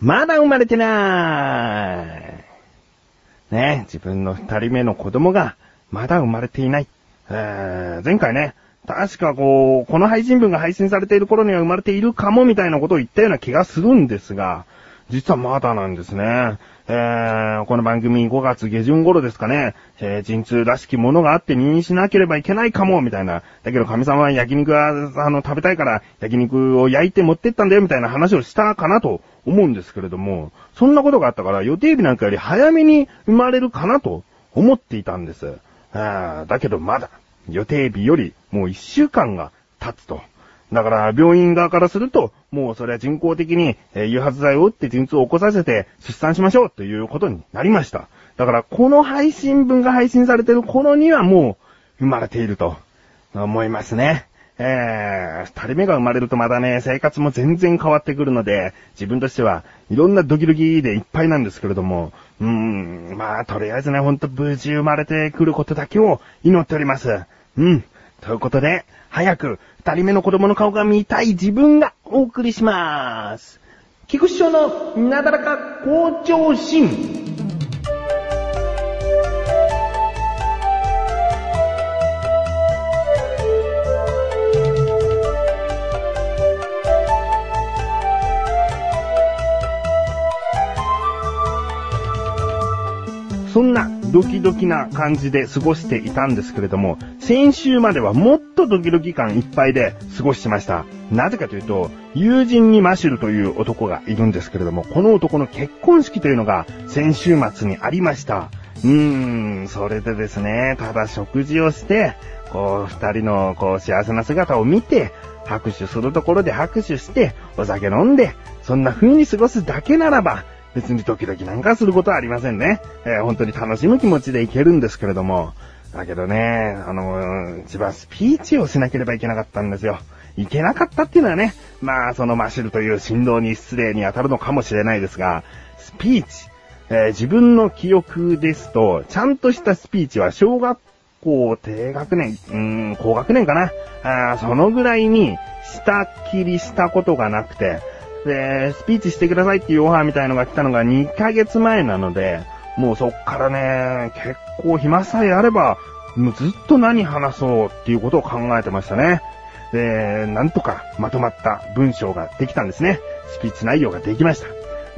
まだ生まれてない。ね、自分の二人目の子供がまだ生まれていない。えー、前回ね、確かこう、この配信文が配信されている頃には生まれているかもみたいなことを言ったような気がするんですが、実はまだなんですね。えー、この番組5月下旬頃ですかね、えー、陣痛らしきものがあって入院しなければいけないかも、みたいな。だけど神様は焼肉が、あの、食べたいから焼肉を焼いて持ってったんだよ、みたいな話をしたかなと思うんですけれども、そんなことがあったから予定日なんかより早めに生まれるかなと思っていたんです。あだけどまだ、予定日よりもう1週間が経つと。だから病院側からすると、もうそれは人工的に、え誘発剤を打って陣痛を起こさせて出産しましょうということになりました。だからこの配信分が配信されてる頃にはもう生まれていると思いますね。えー、二人目が生まれるとまだね、生活も全然変わってくるので、自分としてはいろんなドキドキでいっぱいなんですけれども、うーん、まあ、とりあえずね、ほんと無事生まれてくることだけを祈っております。うん。ということで、早く二人目の子供の顔が見たい自分がお送りしまーす。菊師匠のなだらか校長心。そんなドキドキな感じで過ごしていたんですけれども、先週まではもっとドキドキ感いっぱいで過ごしました。なぜかというと、友人にマシュルという男がいるんですけれども、この男の結婚式というのが先週末にありました。うーん、それでですね、ただ食事をして、こう、二人のこう幸せな姿を見て、拍手するところで拍手して、お酒飲んで、そんな風に過ごすだけならば、別にドキドキなんかすることはありませんね。えー、本当に楽しむ気持ちでいけるんですけれども。だけどね、あの、一番スピーチをしなければいけなかったんですよ。いけなかったっていうのはね、まあ、そのマシルという振動に失礼に当たるのかもしれないですが、スピーチ、えー、自分の記憶ですと、ちゃんとしたスピーチは小学校低学年、うーん、高学年かな。あそのぐらいに、下切りしたことがなくて、で、スピーチしてくださいっていうオファーみたいのが来たのが2ヶ月前なので、もうそっからね、結構暇さえあれば、もうずっと何話そうっていうことを考えてましたね。で、なんとかまとまった文章ができたんですね。スピーチ内容ができました。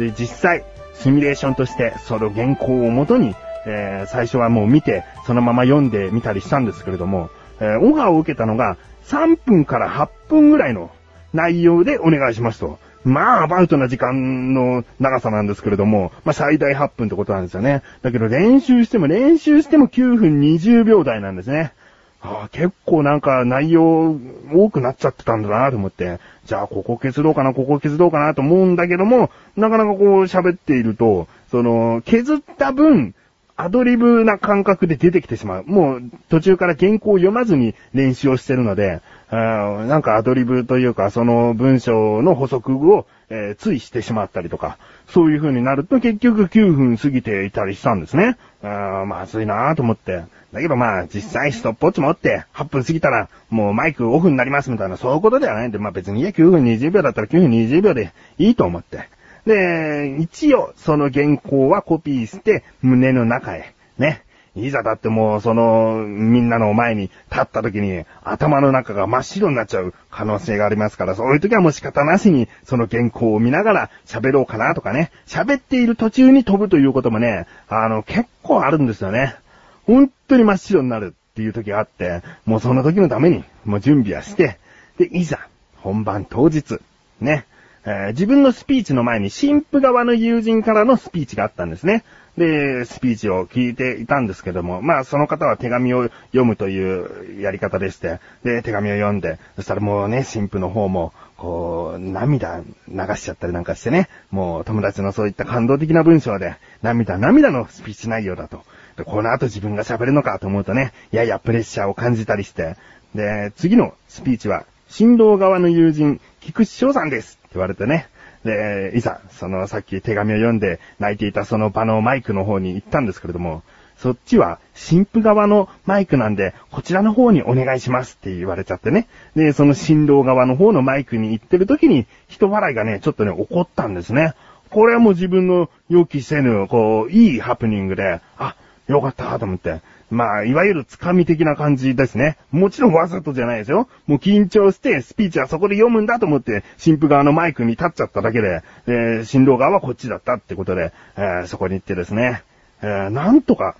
で、実際、シミュレーションとして、その原稿をもとに、えー、最初はもう見て、そのまま読んでみたりしたんですけれども、えー、オファーを受けたのが、3分から8分ぐらいの内容でお願いしますと。まあ、アバウトな時間の長さなんですけれども、まあ最大8分ってことなんですよね。だけど練習しても練習しても9分20秒台なんですね。ああ結構なんか内容多くなっちゃってたんだなと思って、じゃあここ削ろうかな、ここ削ろうかなと思うんだけども、なかなかこう喋っていると、その、削った分、アドリブな感覚で出てきてしまう。もう途中から原稿を読まずに練習をしてるので、なんかアドリブというか、その文章の補足を、えー、ついしてしまったりとか、そういう風になると結局9分過ぎていたりしたんですね。あまずいなぁと思って。だけどまあ、実際ストップウォッチ持って8分過ぎたらもうマイクオフになりますみたいな、そういうことではないんで、まあ別にいや9分20秒だったら9分20秒でいいと思って。で、一応その原稿はコピーして胸の中へ、ね、いざだってもう、その、みんなの前に立った時に、頭の中が真っ白になっちゃう可能性がありますから、そういう時はもう仕方なしに、その原稿を見ながら喋ろうかなとかね、喋っている途中に飛ぶということもね、あの、結構あるんですよね。本当に真っ白になるっていう時があって、もうその時のために、もう準備はして、で、いざ、本番当日、ね、えー、自分のスピーチの前に新婦側の友人からのスピーチがあったんですね。で、スピーチを聞いていたんですけども、まあその方は手紙を読むというやり方でして、で、手紙を読んで、そしたらもうね、新婦の方も、こう、涙流しちゃったりなんかしてね、もう友達のそういった感動的な文章で、涙涙のスピーチ内容だと。で、この後自分が喋るのかと思うとね、ややプレッシャーを感じたりして、で、次のスピーチは、新郎側の友人、菊池翔さんですって言われてね。で、いざ、そのさっき手紙を読んで泣いていたその場のマイクの方に行ったんですけれども、そっちは新婦側のマイクなんで、こちらの方にお願いしますって言われちゃってね。で、その新郎側の方のマイクに行ってる時に、人笑いがね、ちょっとね、怒ったんですね。これはもう自分の予期せぬ、こう、いいハプニングで、あ、よかったと思って。まあ、いわゆるつかみ的な感じですね。もちろんわざとじゃないですよ。もう緊張して、スピーチはそこで読むんだと思って、新婦側のマイクに立っちゃっただけで、え新郎側はこっちだったってことで、えー、そこに行ってですね、えー、なんとか、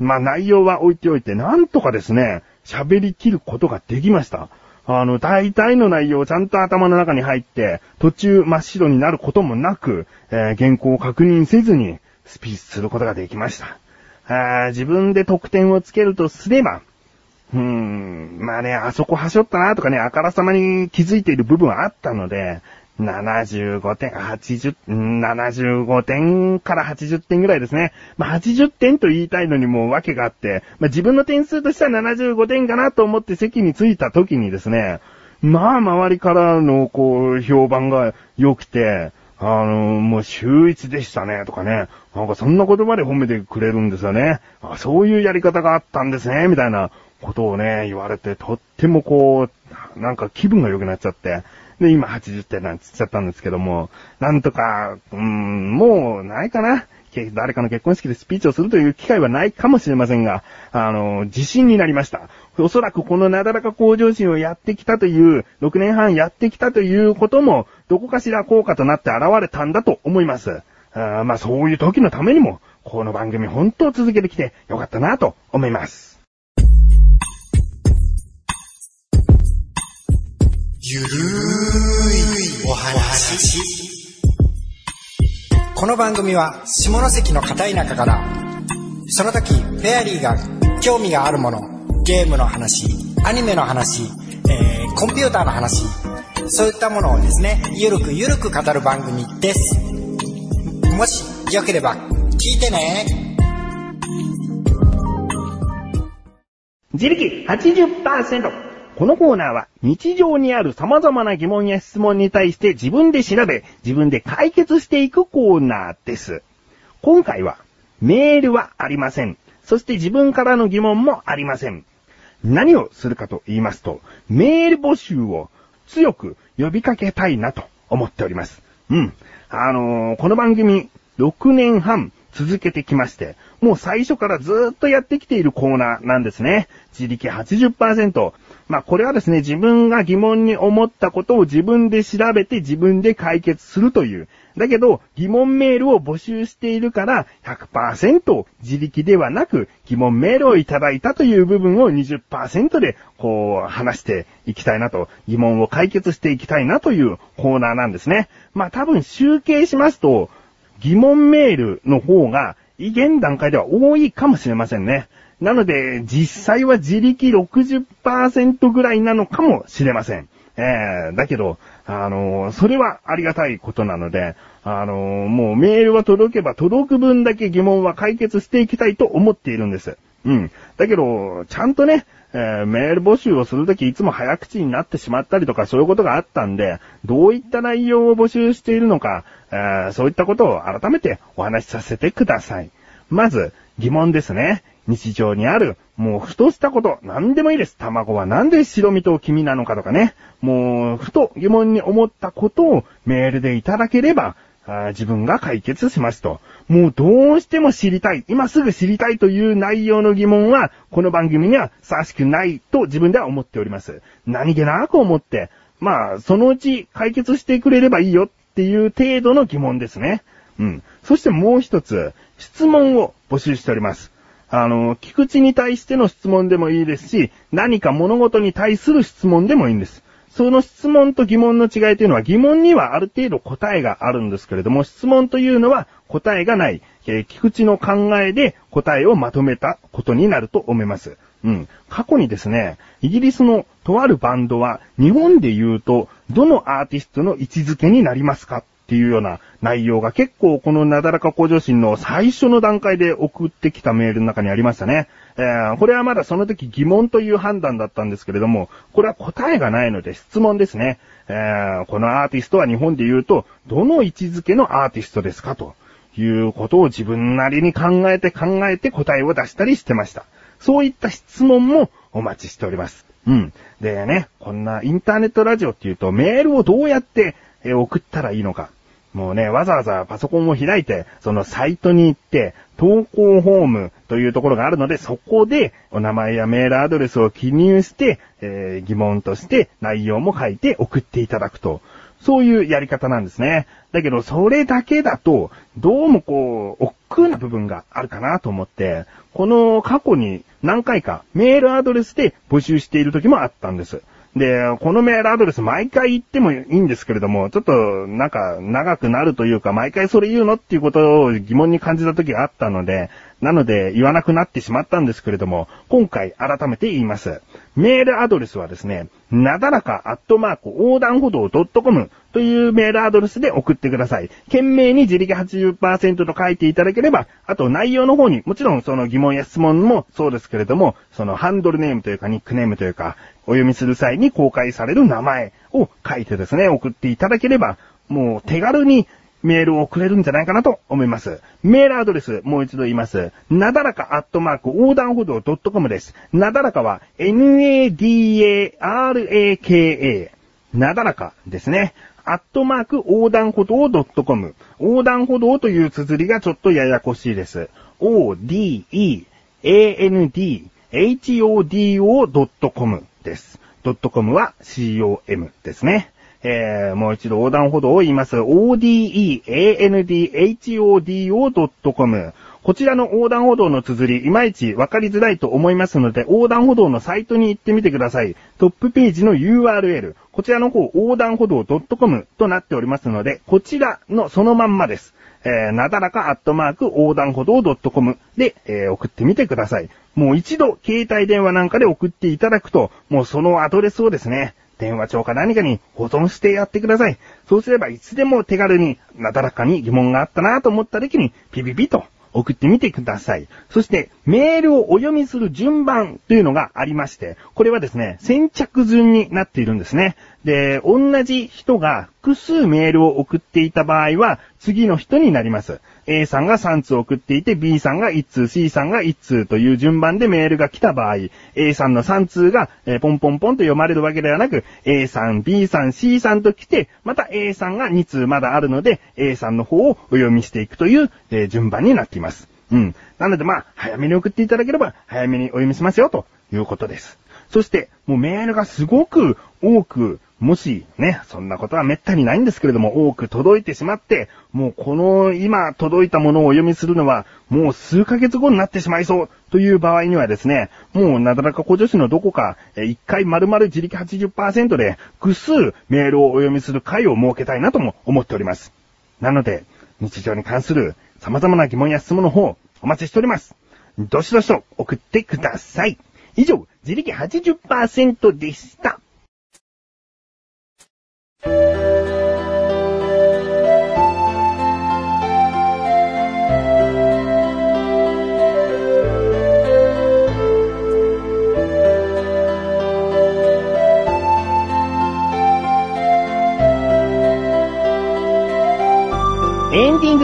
まあ内容は置いておいて、なんとかですね、喋り切ることができました。あの、大体の内容をちゃんと頭の中に入って、途中真っ白になることもなく、えー、原稿を確認せずに、スピーチすることができました。あ自分で得点をつけるとすれば、うーん、まあね、あそこはしょったなとかね、あからさまに気づいている部分はあったので、75点、80、75点から80点ぐらいですね。まあ、80点と言いたいのにも訳があって、まあ、自分の点数としては75点かなと思って席に着いた時にですね、まあ、周りからの、こう、評判が良くて、あの、もう秀逸でしたね、とかね。なんかそんな言葉で褒めてくれるんですよね。あそういうやり方があったんですね、みたいなことをね、言われて、とってもこう、なんか気分が良くなっちゃって。で、今80点なんつっちゃったんですけども、なんとか、うーん、もうないかな。誰かの結婚式でスピーチをするという機会はないかもしれませんが、あの、自信になりました。おそらくこのなだらか向上心をやってきたという、6年半やってきたということも、どこかしら効果となって現れたんだと思います。あまあそういう時のためにも、この番組本当続けてきてよかったなと思います。ゆるーいお話この番組は下関の片田舎からその時フェアリーが興味があるものゲームの話アニメの話、えー、コンピューターの話そういったものをですねゆるくゆるく語る番組です。もしよければ聞いてね。自力80%このコーナーは日常にある様々な疑問や質問に対して自分で調べ、自分で解決していくコーナーです。今回はメールはありません。そして自分からの疑問もありません。何をするかと言いますと、メール募集を強く呼びかけたいなと思っております。うん。あのー、この番組6年半続けてきまして、もう最初からずっとやってきているコーナーなんですね。自力80%。まあこれはですね、自分が疑問に思ったことを自分で調べて自分で解決するという。だけど、疑問メールを募集しているから100%自力ではなく疑問メールをいただいたという部分を20%でこう話していきたいなと、疑問を解決していきたいなというコーナーなんですね。まあ多分集計しますと、疑問メールの方が現段階では多いかもしれませんね。なので、実際は自力60%ぐらいなのかもしれません。えー、だけど、あのー、それはありがたいことなので、あのー、もうメールは届けば届く分だけ疑問は解決していきたいと思っているんです。うん。だけど、ちゃんとね、えー、メール募集をするときいつも早口になってしまったりとかそういうことがあったんで、どういった内容を募集しているのか、えー、そういったことを改めてお話しさせてください。まず、疑問ですね。日常にある、もうふとしたこと、何でもいいです。卵はなんで白身と黄身なのかとかね。もう、ふと疑問に思ったことをメールでいただければ、あ自分が解決しますと。もうどうしても知りたい、今すぐ知りたいという内容の疑問は、この番組にはふさわしくないと自分では思っております。何気なく思って、まあ、そのうち解決してくれればいいよっていう程度の疑問ですね。うん。そしてもう一つ、質問を募集しております。あの、菊池に対しての質問でもいいですし、何か物事に対する質問でもいいんです。その質問と疑問の違いというのは疑問にはある程度答えがあるんですけれども、質問というのは答えがない、えー、菊池の考えで答えをまとめたことになると思います。うん。過去にですね、イギリスのとあるバンドは日本で言うとどのアーティストの位置づけになりますか？っていうような内容が結構このなだらか向上心の最初の段階で送ってきたメールの中にありましたね。えー、これはまだその時疑問という判断だったんですけれども、これは答えがないので質問ですね。えー、このアーティストは日本で言うと、どの位置づけのアーティストですかということを自分なりに考えて考えて答えを出したりしてました。そういった質問もお待ちしております。うん。でね、こんなインターネットラジオっていうとメールをどうやって送ったらいいのか。もうね、わざわざパソコンを開いて、そのサイトに行って、投稿フォームというところがあるので、そこでお名前やメールアドレスを記入して、えー、疑問として内容も書いて送っていただくと。そういうやり方なんですね。だけど、それだけだと、どうもこう、億劫な部分があるかなと思って、この過去に何回かメールアドレスで募集している時もあったんです。で、このメールアドレス毎回言ってもいいんですけれども、ちょっとなんか長くなるというか、毎回それ言うのっていうことを疑問に感じた時があったので、なので言わなくなってしまったんですけれども、今回改めて言います。メールアドレスはですね、なだらかアットマーク横断歩道 .com というメールアドレスで送ってください。懸命に自力80%と書いていただければ、あと内容の方に、もちろんその疑問や質問もそうですけれども、そのハンドルネームというかニックネームというか、お読みする際に公開される名前を書いてですね、送っていただければ、もう手軽にメールをくれるんじゃないかなと思います。メールアドレス、もう一度言います。なだらかアットマーク横断歩道 .com です。なだらかは n-a-d-a-r-a-k-a。なだらかですね。アットマーク横断歩道 .com。横断歩道という綴りがちょっとややこしいです。o-d-e-a-n-d-h-o-d-o.com です。.com は com ですね。えー、もう一度横断歩道を言います。odeandhodo.com こちらの横断歩道の綴り、いまいちわかりづらいと思いますので、横断歩道のサイトに行ってみてください。トップページの URL、こちらの方、横断歩道 .com となっておりますので、こちらのそのまんまです。えー、なだらかアットマーク横断歩道 .com で、えー、送ってみてください。もう一度、携帯電話なんかで送っていただくと、もうそのアドレスをですね、電話帳か何かに保存してやってください。そうすればいつでも手軽に、なだらかに疑問があったなと思った時に、ピピピと送ってみてください。そして、メールをお読みする順番というのがありまして、これはですね、先着順になっているんですね。で、同じ人が複数メールを送っていた場合は、次の人になります。A さんが3通送っていて、B さんが1通、C さんが1通という順番でメールが来た場合、A さんの3通が、え、ポンポンポンと読まれるわけではなく、A さん、B さん、C さんと来て、また A さんが2通まだあるので、A さんの方をお読みしていくという、え、順番になっています。うん。なのでまあ、早めに送っていただければ、早めにお読みしますよ、ということです。そして、もうメールがすごく多くもしね、そんなことは滅多にないんですけれども、多く届いてしまって、もうこの今届いたものをお読みするのは、もう数ヶ月後になってしまいそうという場合にはですね、もうなだらか小女子のどこか、一回丸々自力80%で、複数メールをお読みする回を設けたいなとも思っております。なので、日常に関する様々な疑問や質問の方、お待ちしております。どしどしと送ってください。以上、自力80%でした。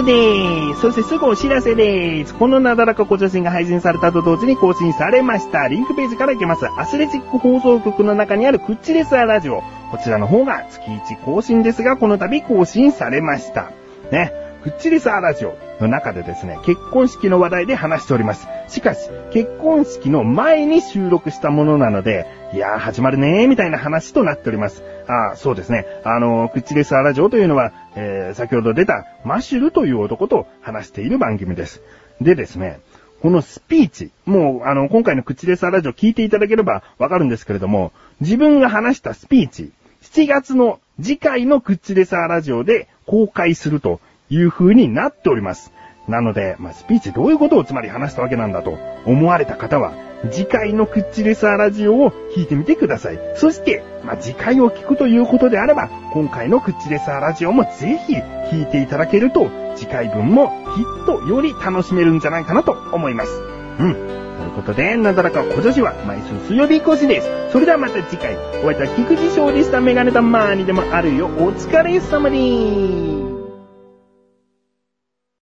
です。そしてすぐお知らせでーす。このなだらか小写真が配信されたと同時に更新されました。リンクページから行けます。アスレチック放送局の中にあるクッチレスアラジオ。こちらの方が月1更新ですが、この度更新されました。ね。クッチレスアラジオの中でですね、結婚式の話題で話しております。しかし、結婚式の前に収録したものなので、いやー始まるねーみたいな話となっております。あそうですね。あのー、クッチレスアラジオというのは、えー、先ほど出たマシュルという男と話している番組です。でですね、このスピーチ、もう、あの、今回の口レスアラジオ聞いていただければわかるんですけれども、自分が話したスピーチ、7月の次回のクッチレサーラジオで公開するという風になっております。なので、まあ、スピーチどういうことをつまり話したわけなんだと思われた方は、次回のクッチレサーラジオを聞いてみてください。そして、まあ、次回を聞くということであれば、今回のクッチレサーラジオもぜひ聞いていただけると、次回分もきっとより楽しめるんじゃないかなと思います。うん。ということで、なだらか小女子は毎週水曜日更新です。それではまた次回、お会いいた菊池勝利したメガネたまーにでもあるよ。お疲れ様です。